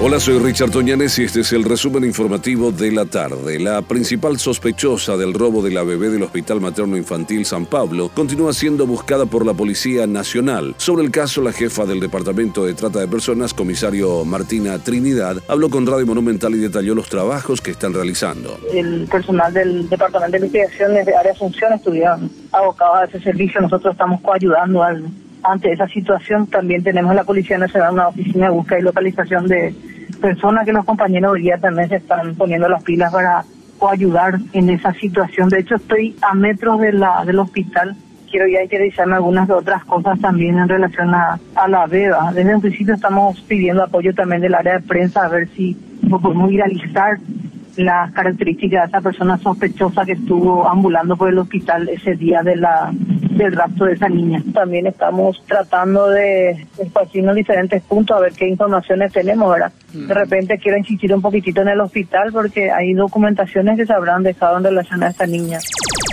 Hola, soy Richard Toñanes y este es el resumen informativo de la tarde. La principal sospechosa del robo de la bebé del Hospital Materno Infantil San Pablo continúa siendo buscada por la Policía Nacional. Sobre el caso, la jefa del Departamento de Trata de Personas, comisario Martina Trinidad, habló con Radio Monumental y detalló los trabajos que están realizando. El personal del Departamento de Investigaciones de Área Asunción estuvieron abocados a ese servicio. Nosotros estamos coayudando al ante esa situación también tenemos la Policía Nacional una oficina de búsqueda y localización de personas que los compañeros hoy día también se están poniendo las pilas para ayudar en esa situación. De hecho, estoy a metros de la, del hospital. Quiero ya realizarme algunas otras cosas también en relación a, a la beba. Desde un principio estamos pidiendo apoyo también del área de prensa a ver si podemos viralizar las características de esa persona sospechosa que estuvo ambulando por el hospital ese día de la del rapto de esa niña. También estamos tratando de esparcirnos diferentes puntos a ver qué informaciones tenemos, ¿verdad? De repente quiero insistir un poquitito en el hospital porque hay documentaciones que se habrán dejado en relación a esta niña.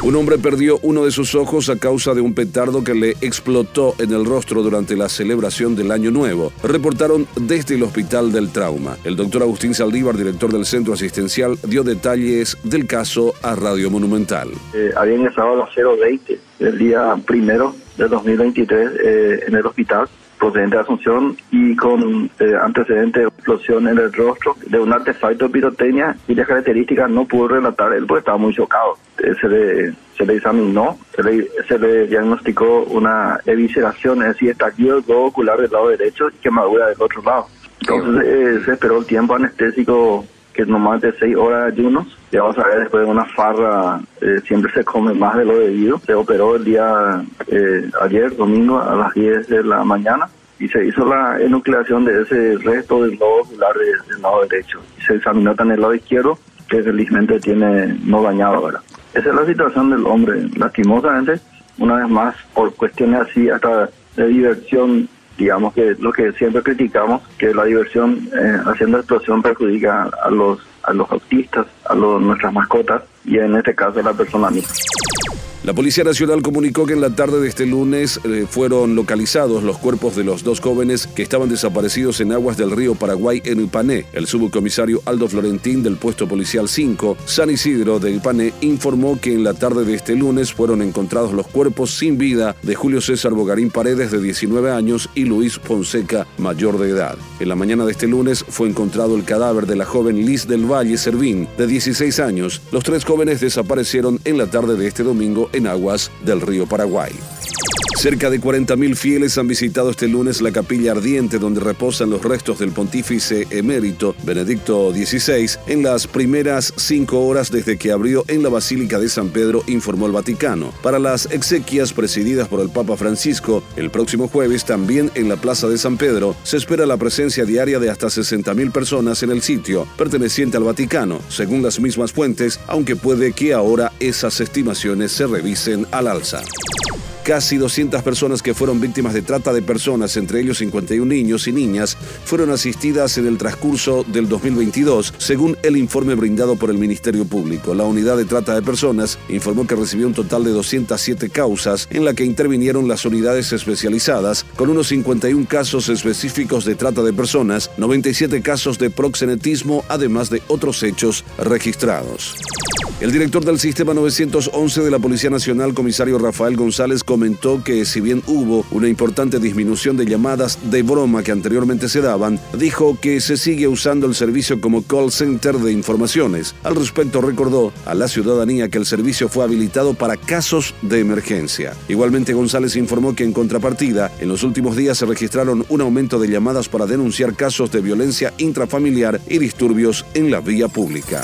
Un hombre perdió uno de sus ojos a causa de un petardo que le explotó en el rostro durante la celebración del Año Nuevo. Reportaron desde el Hospital del Trauma. El doctor Agustín Saldívar, director del Centro Asistencial, dio detalles del caso a Radio Monumental. Eh, había ingresado a las 020 el día primero de 2023 eh, en el hospital procedente de Asunción y con eh, antecedente de explosión en el rostro de un artefacto de pirotecnia y las características no pudo relatar él porque estaba muy chocado. Eh, se, le, se le examinó, se le, se le diagnosticó una evisceración, es decir, estallido del globo ocular del lado derecho y quemadura del otro lado. Entonces eh, se esperó el tiempo anestésico que es más de seis horas de ayunos. Ya vamos a ver, después de una farra eh, siempre se come más de lo debido. Se operó el día eh, ayer, domingo, a las 10 de la mañana y se hizo la enucleación de ese resto del lobo ocular del lado derecho. Se examinó también el lado izquierdo, que felizmente tiene no dañado ahora. Esa es la situación del hombre. Lastimosamente, una vez más, por cuestiones así, hasta de diversión digamos que lo que siempre criticamos, que la diversión eh, haciendo explosión perjudica a los a los autistas, a los, nuestras mascotas y en este caso a la persona misma. La Policía Nacional comunicó que en la tarde de este lunes eh, fueron localizados los cuerpos de los dos jóvenes que estaban desaparecidos en aguas del río Paraguay en Ipané. El subcomisario Aldo Florentín del puesto policial 5, San Isidro de Ipané, informó que en la tarde de este lunes fueron encontrados los cuerpos sin vida de Julio César Bogarín Paredes de 19 años y Luis Fonseca, mayor de edad. En la mañana de este lunes fue encontrado el cadáver de la joven Liz del Valle Servín, de 16 años. Los tres jóvenes desaparecieron en la tarde de este domingo en aguas del río Paraguay. Cerca de 40.000 fieles han visitado este lunes la capilla ardiente donde reposan los restos del pontífice emérito Benedicto XVI en las primeras cinco horas desde que abrió en la Basílica de San Pedro, informó el Vaticano. Para las exequias presididas por el Papa Francisco, el próximo jueves también en la Plaza de San Pedro se espera la presencia diaria de hasta 60.000 personas en el sitio, perteneciente al Vaticano, según las mismas fuentes, aunque puede que ahora esas estimaciones se revisen al alza. Casi 200 personas que fueron víctimas de trata de personas, entre ellos 51 niños y niñas, fueron asistidas en el transcurso del 2022, según el informe brindado por el Ministerio Público. La unidad de trata de personas informó que recibió un total de 207 causas en la que intervinieron las unidades especializadas, con unos 51 casos específicos de trata de personas, 97 casos de proxenetismo, además de otros hechos registrados. El director del Sistema 911 de la Policía Nacional, comisario Rafael González, comentó que si bien hubo una importante disminución de llamadas de broma que anteriormente se daban, dijo que se sigue usando el servicio como call center de informaciones. Al respecto recordó a la ciudadanía que el servicio fue habilitado para casos de emergencia. Igualmente González informó que en contrapartida, en los últimos días se registraron un aumento de llamadas para denunciar casos de violencia intrafamiliar y disturbios en la vía pública.